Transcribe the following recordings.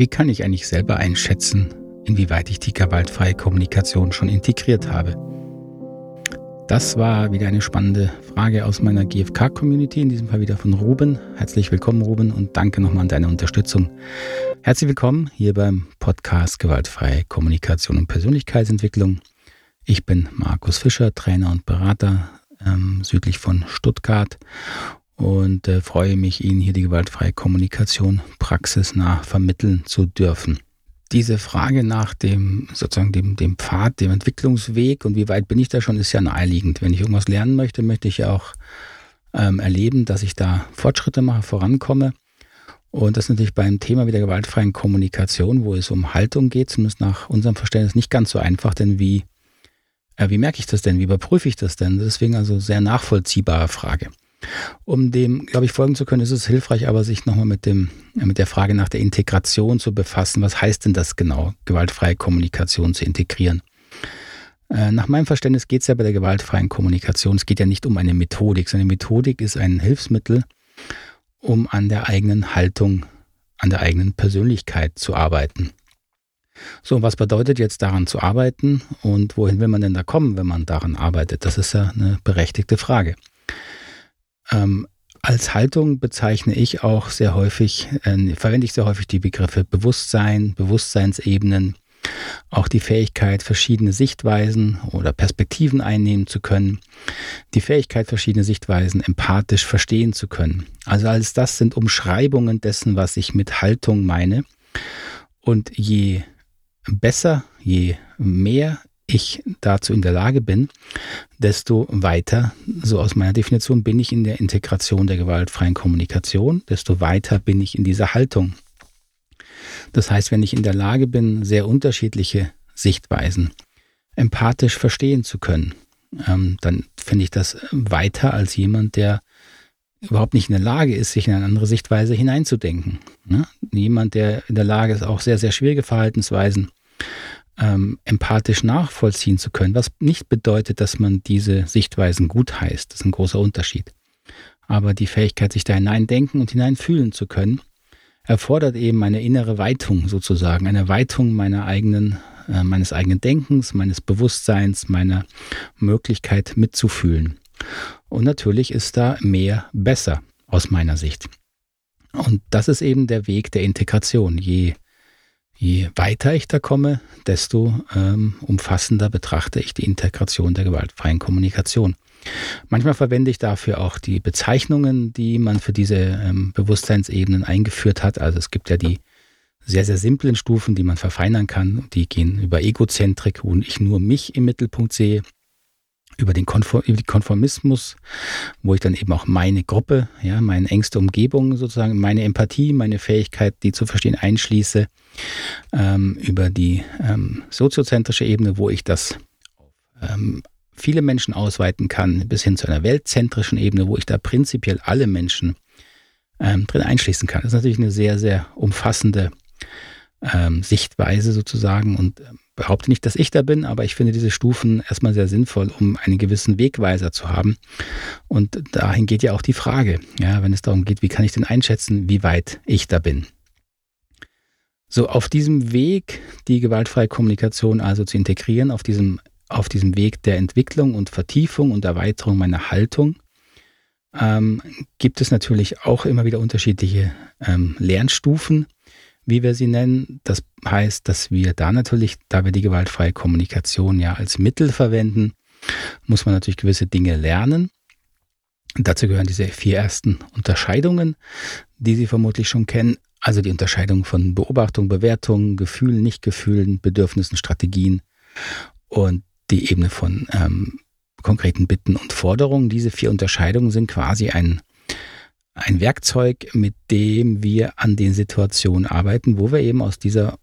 Wie kann ich eigentlich selber einschätzen, inwieweit ich die gewaltfreie Kommunikation schon integriert habe? Das war wieder eine spannende Frage aus meiner GFK-Community, in diesem Fall wieder von Ruben. Herzlich willkommen, Ruben, und danke nochmal an deine Unterstützung. Herzlich willkommen hier beim Podcast Gewaltfreie Kommunikation und Persönlichkeitsentwicklung. Ich bin Markus Fischer, Trainer und Berater ähm, südlich von Stuttgart und äh, freue mich, Ihnen hier die gewaltfreie Kommunikation praxisnah vermitteln zu dürfen diese Frage nach dem, sozusagen dem, dem Pfad, dem Entwicklungsweg und wie weit bin ich da schon, ist ja naheliegend. Wenn ich irgendwas lernen möchte, möchte ich ja auch ähm, erleben, dass ich da Fortschritte mache, vorankomme. Und das ist natürlich beim Thema wie der gewaltfreien Kommunikation, wo es um Haltung geht, zumindest nach unserem Verständnis nicht ganz so einfach, denn wie, äh, wie merke ich das denn? Wie überprüfe ich das denn? Deswegen also sehr nachvollziehbare Frage. Um dem, glaube ich, folgen zu können, ist es hilfreich, aber sich nochmal mit dem, mit der Frage nach der Integration zu befassen. Was heißt denn das genau, gewaltfreie Kommunikation zu integrieren? Äh, nach meinem Verständnis geht es ja bei der gewaltfreien Kommunikation, es geht ja nicht um eine Methodik, sondern Methodik ist ein Hilfsmittel, um an der eigenen Haltung, an der eigenen Persönlichkeit zu arbeiten. So, was bedeutet jetzt daran zu arbeiten und wohin will man denn da kommen, wenn man daran arbeitet? Das ist ja eine berechtigte Frage. Ähm, als Haltung bezeichne ich auch sehr häufig, äh, verwende ich sehr häufig die Begriffe Bewusstsein, Bewusstseinsebenen, auch die Fähigkeit, verschiedene Sichtweisen oder Perspektiven einnehmen zu können, die Fähigkeit, verschiedene Sichtweisen empathisch verstehen zu können. Also alles das sind Umschreibungen dessen, was ich mit Haltung meine. Und je besser, je mehr ich dazu in der Lage bin, desto weiter, so aus meiner Definition, bin ich in der Integration der gewaltfreien Kommunikation, desto weiter bin ich in dieser Haltung. Das heißt, wenn ich in der Lage bin, sehr unterschiedliche Sichtweisen empathisch verstehen zu können, ähm, dann finde ich das weiter als jemand, der überhaupt nicht in der Lage ist, sich in eine andere Sichtweise hineinzudenken. Ne? Jemand, der in der Lage ist, auch sehr, sehr schwierige Verhaltensweisen ähm, empathisch nachvollziehen zu können, was nicht bedeutet, dass man diese Sichtweisen gut heißt. Das ist ein großer Unterschied. Aber die Fähigkeit, sich da hineindenken und hineinfühlen zu können, erfordert eben eine innere Weitung sozusagen, eine Weitung meiner eigenen, äh, meines eigenen Denkens, meines Bewusstseins, meiner Möglichkeit mitzufühlen. Und natürlich ist da mehr besser aus meiner Sicht. Und das ist eben der Weg der Integration. Je Je weiter ich da komme, desto ähm, umfassender betrachte ich die Integration der gewaltfreien Kommunikation. Manchmal verwende ich dafür auch die Bezeichnungen, die man für diese ähm, Bewusstseinsebenen eingeführt hat. Also es gibt ja die sehr, sehr simplen Stufen, die man verfeinern kann. Die gehen über Egozentrik, wo ich nur mich im Mittelpunkt sehe über den Konform, über Konformismus, wo ich dann eben auch meine Gruppe, ja, meine engste Umgebung sozusagen, meine Empathie, meine Fähigkeit, die zu verstehen, einschließe, ähm, über die ähm, soziozentrische Ebene, wo ich das ähm, viele Menschen ausweiten kann, bis hin zu einer weltzentrischen Ebene, wo ich da prinzipiell alle Menschen ähm, drin einschließen kann. Das ist natürlich eine sehr, sehr umfassende ähm, Sichtweise sozusagen und ähm, behaupte nicht, dass ich da bin, aber ich finde diese Stufen erstmal sehr sinnvoll, um einen gewissen Wegweiser zu haben. Und dahin geht ja auch die Frage, ja, wenn es darum geht, wie kann ich denn einschätzen, wie weit ich da bin. So, auf diesem Weg, die gewaltfreie Kommunikation also zu integrieren, auf diesem, auf diesem Weg der Entwicklung und Vertiefung und Erweiterung meiner Haltung, ähm, gibt es natürlich auch immer wieder unterschiedliche ähm, Lernstufen wie wir sie nennen. Das heißt, dass wir da natürlich, da wir die gewaltfreie Kommunikation ja als Mittel verwenden, muss man natürlich gewisse Dinge lernen. Und dazu gehören diese vier ersten Unterscheidungen, die Sie vermutlich schon kennen. Also die Unterscheidung von Beobachtung, Bewertung, Gefühlen, Nichtgefühlen, Bedürfnissen, Strategien und die Ebene von ähm, konkreten Bitten und Forderungen. Diese vier Unterscheidungen sind quasi ein ein Werkzeug, mit dem wir an den Situationen arbeiten, wo wir eben aus dieser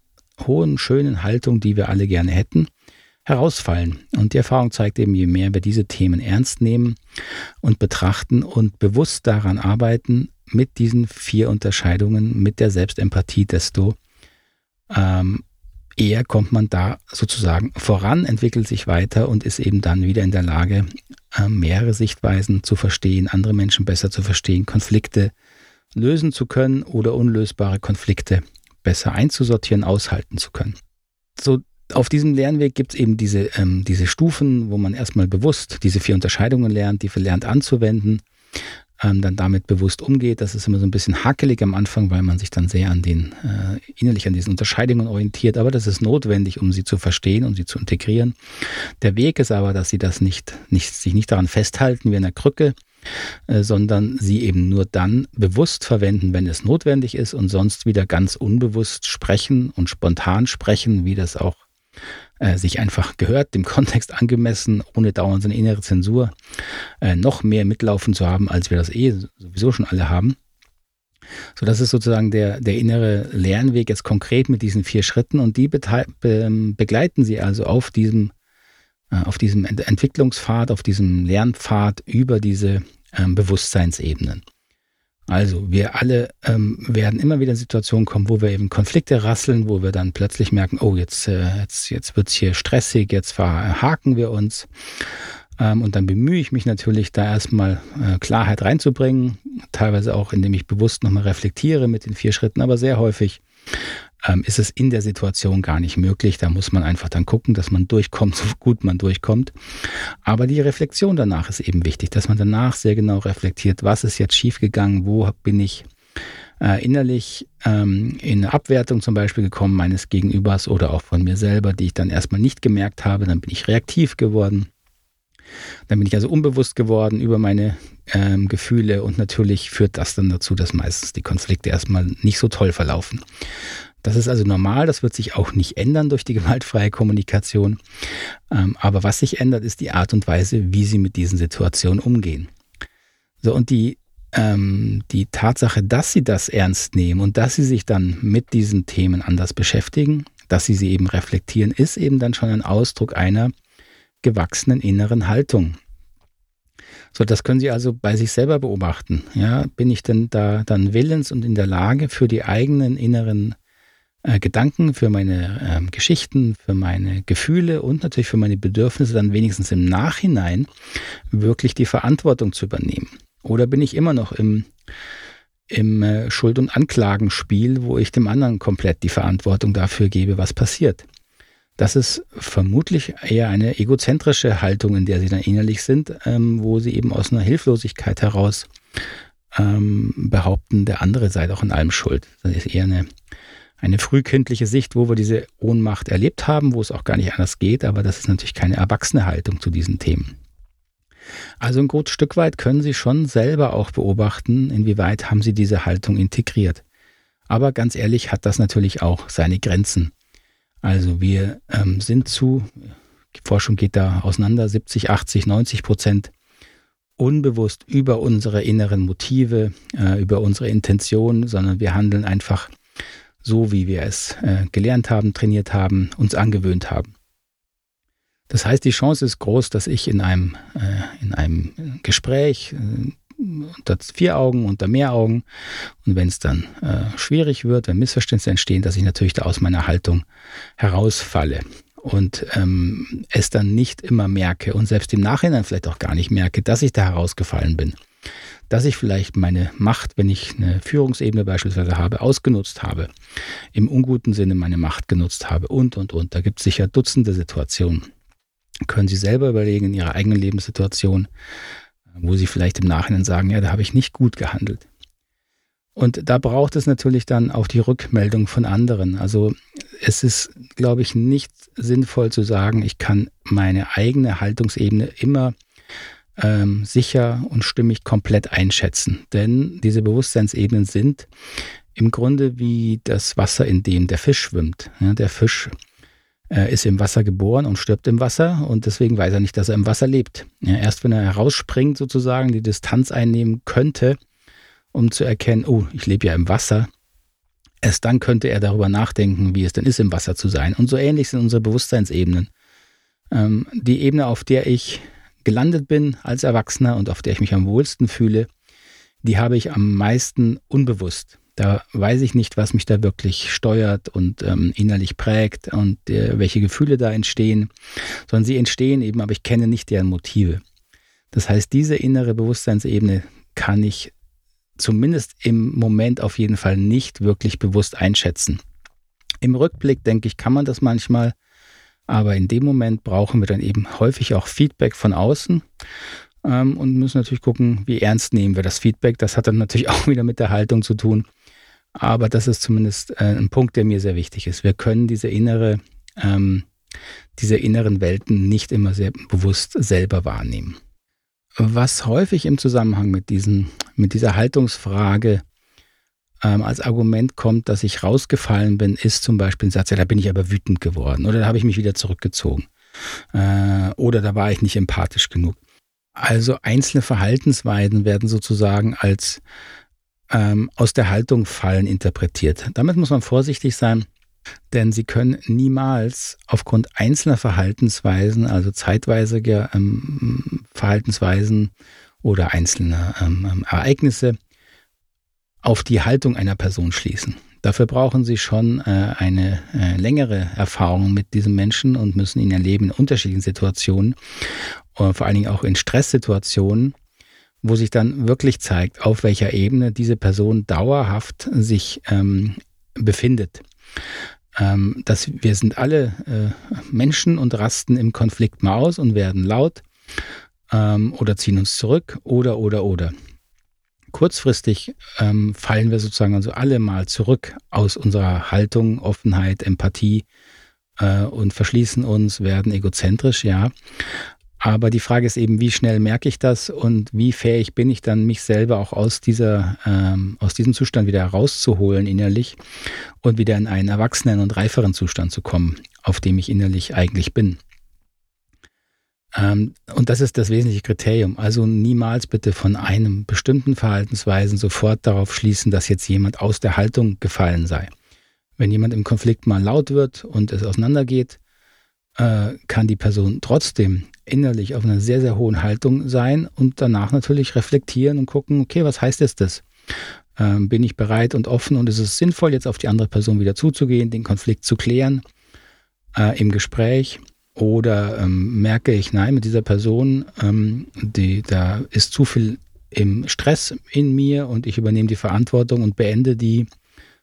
hohen, schönen Haltung, die wir alle gerne hätten, herausfallen. Und die Erfahrung zeigt eben, je mehr wir diese Themen ernst nehmen und betrachten und bewusst daran arbeiten, mit diesen vier Unterscheidungen, mit der Selbstempathie, desto ähm, eher kommt man da sozusagen voran, entwickelt sich weiter und ist eben dann wieder in der Lage, äh, mehrere Sichtweisen zu verstehen, andere Menschen besser zu verstehen, Konflikte lösen zu können oder unlösbare Konflikte besser einzusortieren, aushalten zu können. So auf diesem Lernweg gibt es eben diese, ähm, diese Stufen, wo man erstmal bewusst diese vier Unterscheidungen lernt, die lernt anzuwenden, ähm, dann damit bewusst umgeht. Das ist immer so ein bisschen hakelig am Anfang, weil man sich dann sehr an den, äh, innerlich an diesen Unterscheidungen orientiert. Aber das ist notwendig, um sie zu verstehen um sie zu integrieren. Der Weg ist aber, dass sie das nicht, nicht, sich nicht daran festhalten wie in der Krücke, äh, sondern sie eben nur dann bewusst verwenden, wenn es notwendig ist und sonst wieder ganz unbewusst sprechen und spontan sprechen, wie das auch äh, sich einfach gehört, dem Kontext angemessen, ohne dauernd so eine innere Zensur, äh, noch mehr mitlaufen zu haben, als wir das eh sowieso schon alle haben. So, das ist sozusagen der, der innere Lernweg jetzt konkret mit diesen vier Schritten und die be begleiten Sie also auf diesem, äh, auf diesem Entwicklungspfad, auf diesem Lernpfad über diese ähm, Bewusstseinsebenen. Also wir alle ähm, werden immer wieder in Situationen kommen, wo wir eben Konflikte rasseln, wo wir dann plötzlich merken, oh, jetzt, äh, jetzt, jetzt wird's hier stressig, jetzt verhaken wir uns. Ähm, und dann bemühe ich mich natürlich, da erstmal äh, Klarheit reinzubringen, teilweise auch, indem ich bewusst nochmal reflektiere mit den vier Schritten, aber sehr häufig ähm, ist es in der Situation gar nicht möglich. Da muss man einfach dann gucken, dass man durchkommt, so gut man durchkommt. Aber die Reflexion danach ist eben wichtig, dass man danach sehr genau reflektiert, was ist jetzt schiefgegangen, wo bin ich äh, innerlich ähm, in eine Abwertung zum Beispiel gekommen meines Gegenübers oder auch von mir selber, die ich dann erstmal nicht gemerkt habe. Dann bin ich reaktiv geworden. Dann bin ich also unbewusst geworden über meine ähm, Gefühle und natürlich führt das dann dazu, dass meistens die Konflikte erstmal nicht so toll verlaufen. Das ist also normal, das wird sich auch nicht ändern durch die gewaltfreie Kommunikation. Ähm, aber was sich ändert, ist die Art und Weise, wie sie mit diesen Situationen umgehen. So, und die, ähm, die Tatsache, dass sie das ernst nehmen und dass sie sich dann mit diesen Themen anders beschäftigen, dass sie sie eben reflektieren, ist eben dann schon ein Ausdruck einer gewachsenen inneren Haltung. So, das können Sie also bei sich selber beobachten. Ja, bin ich denn da dann willens und in der Lage, für die eigenen inneren äh, Gedanken, für meine äh, Geschichten, für meine Gefühle und natürlich für meine Bedürfnisse dann wenigstens im Nachhinein wirklich die Verantwortung zu übernehmen? Oder bin ich immer noch im, im äh, Schuld- und Anklagenspiel, wo ich dem anderen komplett die Verantwortung dafür gebe, was passiert? Das ist vermutlich eher eine egozentrische Haltung, in der sie dann innerlich sind, ähm, wo sie eben aus einer Hilflosigkeit heraus ähm, behaupten, der andere sei doch in allem schuld. Das ist eher eine, eine frühkindliche Sicht, wo wir diese Ohnmacht erlebt haben, wo es auch gar nicht anders geht, aber das ist natürlich keine erwachsene Haltung zu diesen Themen. Also ein gutes Stück weit können Sie schon selber auch beobachten, inwieweit haben Sie diese Haltung integriert. Aber ganz ehrlich hat das natürlich auch seine Grenzen. Also wir ähm, sind zu, die Forschung geht da auseinander, 70, 80, 90 Prozent unbewusst über unsere inneren Motive, äh, über unsere Intentionen, sondern wir handeln einfach so, wie wir es äh, gelernt haben, trainiert haben, uns angewöhnt haben. Das heißt, die Chance ist groß, dass ich in einem, äh, in einem Gespräch äh, unter vier Augen, unter mehr Augen. Und wenn es dann äh, schwierig wird, wenn Missverständnisse entstehen, dass ich natürlich da aus meiner Haltung herausfalle und ähm, es dann nicht immer merke und selbst im Nachhinein vielleicht auch gar nicht merke, dass ich da herausgefallen bin. Dass ich vielleicht meine Macht, wenn ich eine Führungsebene beispielsweise habe, ausgenutzt habe, im unguten Sinne meine Macht genutzt habe und, und, und. Da gibt es sicher Dutzende Situationen. Können Sie selber überlegen in Ihrer eigenen Lebenssituation, wo sie vielleicht im Nachhinein sagen, ja, da habe ich nicht gut gehandelt. Und da braucht es natürlich dann auch die Rückmeldung von anderen. Also es ist, glaube ich, nicht sinnvoll zu sagen, ich kann meine eigene Haltungsebene immer ähm, sicher und stimmig komplett einschätzen. Denn diese Bewusstseinsebenen sind im Grunde wie das Wasser, in dem der Fisch schwimmt. Ja, der Fisch er ist im Wasser geboren und stirbt im Wasser und deswegen weiß er nicht, dass er im Wasser lebt. Ja, erst wenn er herausspringt, sozusagen die Distanz einnehmen könnte, um zu erkennen, oh, ich lebe ja im Wasser, erst dann könnte er darüber nachdenken, wie es denn ist, im Wasser zu sein. Und so ähnlich sind unsere Bewusstseinsebenen. Ähm, die Ebene, auf der ich gelandet bin als Erwachsener und auf der ich mich am wohlsten fühle, die habe ich am meisten unbewusst. Da weiß ich nicht, was mich da wirklich steuert und ähm, innerlich prägt und äh, welche Gefühle da entstehen, sondern sie entstehen eben, aber ich kenne nicht deren Motive. Das heißt, diese innere Bewusstseinsebene kann ich zumindest im Moment auf jeden Fall nicht wirklich bewusst einschätzen. Im Rückblick, denke ich, kann man das manchmal, aber in dem Moment brauchen wir dann eben häufig auch Feedback von außen ähm, und müssen natürlich gucken, wie ernst nehmen wir das Feedback. Das hat dann natürlich auch wieder mit der Haltung zu tun. Aber das ist zumindest äh, ein Punkt, der mir sehr wichtig ist. Wir können diese innere, ähm, diese inneren Welten nicht immer sehr bewusst selber wahrnehmen. Was häufig im Zusammenhang mit, diesen, mit dieser Haltungsfrage ähm, als Argument kommt, dass ich rausgefallen bin, ist zum Beispiel ein Satz, ja, da bin ich aber wütend geworden oder da habe ich mich wieder zurückgezogen äh, oder da war ich nicht empathisch genug. Also einzelne Verhaltensweisen werden sozusagen als ähm, aus der Haltung fallen interpretiert. Damit muss man vorsichtig sein, denn sie können niemals aufgrund einzelner Verhaltensweisen, also zeitweisiger ähm, Verhaltensweisen oder einzelner ähm, ähm, Ereignisse, auf die Haltung einer Person schließen. Dafür brauchen sie schon äh, eine äh, längere Erfahrung mit diesem Menschen und müssen ihn erleben in unterschiedlichen Situationen, äh, vor allen Dingen auch in Stresssituationen, wo sich dann wirklich zeigt, auf welcher Ebene diese Person dauerhaft sich ähm, befindet. Ähm, dass wir sind alle äh, Menschen und rasten im Konflikt mal aus und werden laut ähm, oder ziehen uns zurück oder oder oder. Kurzfristig ähm, fallen wir sozusagen also alle mal zurück aus unserer Haltung, Offenheit, Empathie äh, und verschließen uns, werden egozentrisch, ja. Aber die Frage ist eben, wie schnell merke ich das und wie fähig bin ich dann, mich selber auch aus dieser, ähm, aus diesem Zustand wieder herauszuholen innerlich und wieder in einen erwachsenen und reiferen Zustand zu kommen, auf dem ich innerlich eigentlich bin. Ähm, und das ist das wesentliche Kriterium. Also niemals bitte von einem bestimmten Verhaltensweisen sofort darauf schließen, dass jetzt jemand aus der Haltung gefallen sei. Wenn jemand im Konflikt mal laut wird und es auseinandergeht, äh, kann die Person trotzdem innerlich auf einer sehr, sehr hohen Haltung sein und danach natürlich reflektieren und gucken, okay, was heißt jetzt das? Ähm, bin ich bereit und offen und ist es sinnvoll, jetzt auf die andere Person wieder zuzugehen, den Konflikt zu klären äh, im Gespräch? Oder ähm, merke ich, nein, mit dieser Person, ähm, die, da ist zu viel im Stress in mir und ich übernehme die Verantwortung und beende die,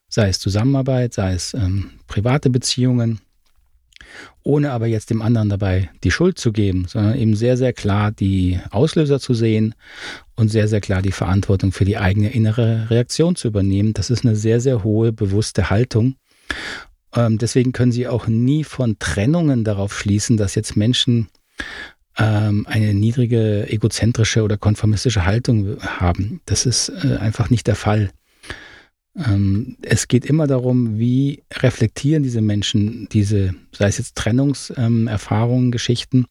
sei es Zusammenarbeit, sei es ähm, private Beziehungen ohne aber jetzt dem anderen dabei die Schuld zu geben, sondern eben sehr, sehr klar die Auslöser zu sehen und sehr, sehr klar die Verantwortung für die eigene innere Reaktion zu übernehmen. Das ist eine sehr, sehr hohe bewusste Haltung. Ähm, deswegen können Sie auch nie von Trennungen darauf schließen, dass jetzt Menschen ähm, eine niedrige egozentrische oder konformistische Haltung haben. Das ist äh, einfach nicht der Fall. Ähm, es geht immer darum, wie reflektieren diese Menschen diese, sei es jetzt Trennungserfahrungen, ähm, Geschichten,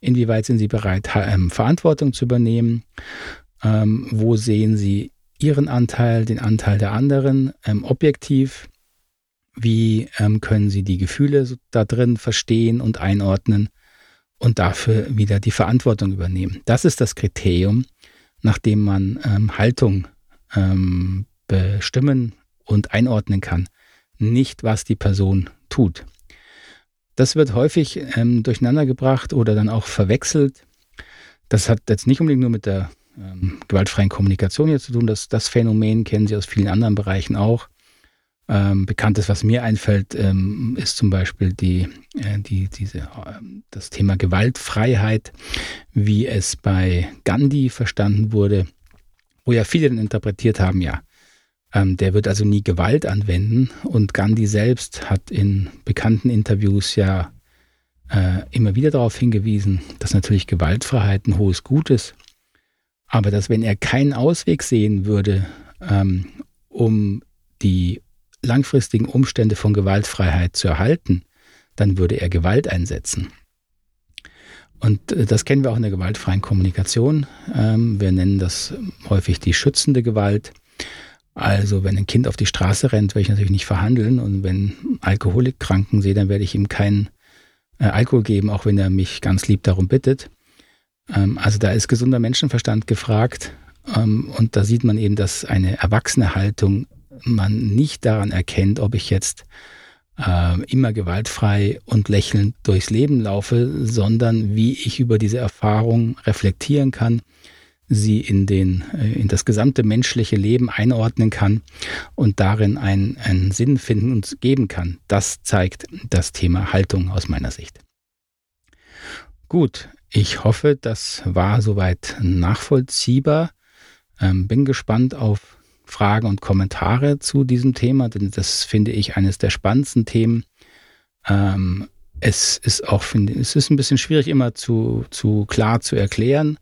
inwieweit sind sie bereit, ähm, Verantwortung zu übernehmen, ähm, wo sehen sie ihren Anteil, den Anteil der anderen objektiv, wie ähm, können sie die Gefühle da drin verstehen und einordnen und dafür wieder die Verantwortung übernehmen. Das ist das Kriterium, nach dem man Haltung ähm, bestimmen und einordnen kann, nicht was die Person tut. Das wird häufig ähm, durcheinandergebracht oder dann auch verwechselt. Das hat jetzt nicht unbedingt nur mit der ähm, gewaltfreien Kommunikation hier zu tun. Das, das Phänomen kennen Sie aus vielen anderen Bereichen auch. Ähm, Bekanntes, was mir einfällt, ähm, ist zum Beispiel die, äh, die, diese, äh, das Thema Gewaltfreiheit, wie es bei Gandhi verstanden wurde, wo ja viele dann interpretiert haben, ja, ähm, der wird also nie Gewalt anwenden. Und Gandhi selbst hat in bekannten Interviews ja äh, immer wieder darauf hingewiesen, dass natürlich Gewaltfreiheit ein hohes Gut ist. Aber dass wenn er keinen Ausweg sehen würde, ähm, um die langfristigen Umstände von Gewaltfreiheit zu erhalten, dann würde er Gewalt einsetzen. Und äh, das kennen wir auch in der gewaltfreien Kommunikation. Ähm, wir nennen das häufig die schützende Gewalt. Also wenn ein Kind auf die Straße rennt, werde ich natürlich nicht verhandeln und wenn Alkoholikkranken sehe, dann werde ich ihm keinen äh, Alkohol geben, auch wenn er mich ganz lieb darum bittet. Ähm, also da ist gesunder Menschenverstand gefragt ähm, und da sieht man eben, dass eine erwachsene Haltung man nicht daran erkennt, ob ich jetzt äh, immer gewaltfrei und lächelnd durchs Leben laufe, sondern wie ich über diese Erfahrung reflektieren kann sie in, den, äh, in das gesamte menschliche Leben einordnen kann und darin einen, einen Sinn finden und geben kann. Das zeigt das Thema Haltung aus meiner Sicht. Gut, ich hoffe, das war soweit nachvollziehbar. Ähm, bin gespannt auf Fragen und Kommentare zu diesem Thema, denn das finde ich eines der spannendsten Themen. Ähm, es ist auch, finde es ist ein bisschen schwierig immer zu, zu klar zu erklären.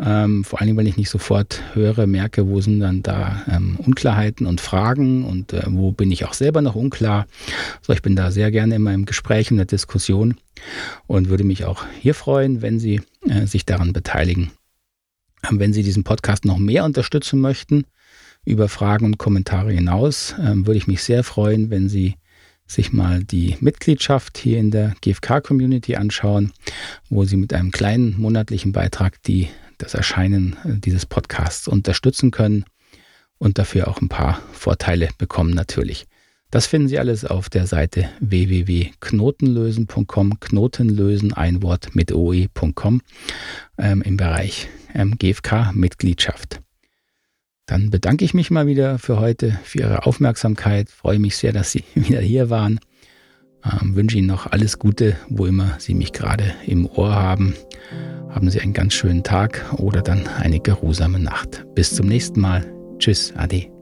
Ähm, vor allem, weil ich nicht sofort höre, merke, wo sind dann da ähm, Unklarheiten und Fragen und äh, wo bin ich auch selber noch unklar. So, ich bin da sehr gerne immer im Gespräch und der Diskussion und würde mich auch hier freuen, wenn Sie äh, sich daran beteiligen. Ähm, wenn Sie diesen Podcast noch mehr unterstützen möchten, über Fragen und Kommentare hinaus, ähm, würde ich mich sehr freuen, wenn Sie sich mal die Mitgliedschaft hier in der GFK-Community anschauen, wo Sie mit einem kleinen monatlichen Beitrag die das Erscheinen äh, dieses Podcasts unterstützen können und dafür auch ein paar Vorteile bekommen natürlich. Das finden Sie alles auf der Seite www.knotenlösen.com, Knotenlösen, ein Wort mit oe.com ähm, im Bereich ähm, GFK-Mitgliedschaft. Dann bedanke ich mich mal wieder für heute, für Ihre Aufmerksamkeit. Freue mich sehr, dass Sie wieder hier waren. Ähm, wünsche Ihnen noch alles Gute, wo immer Sie mich gerade im Ohr haben. Haben Sie einen ganz schönen Tag oder dann eine geruhsame Nacht. Bis zum nächsten Mal. Tschüss, Ade.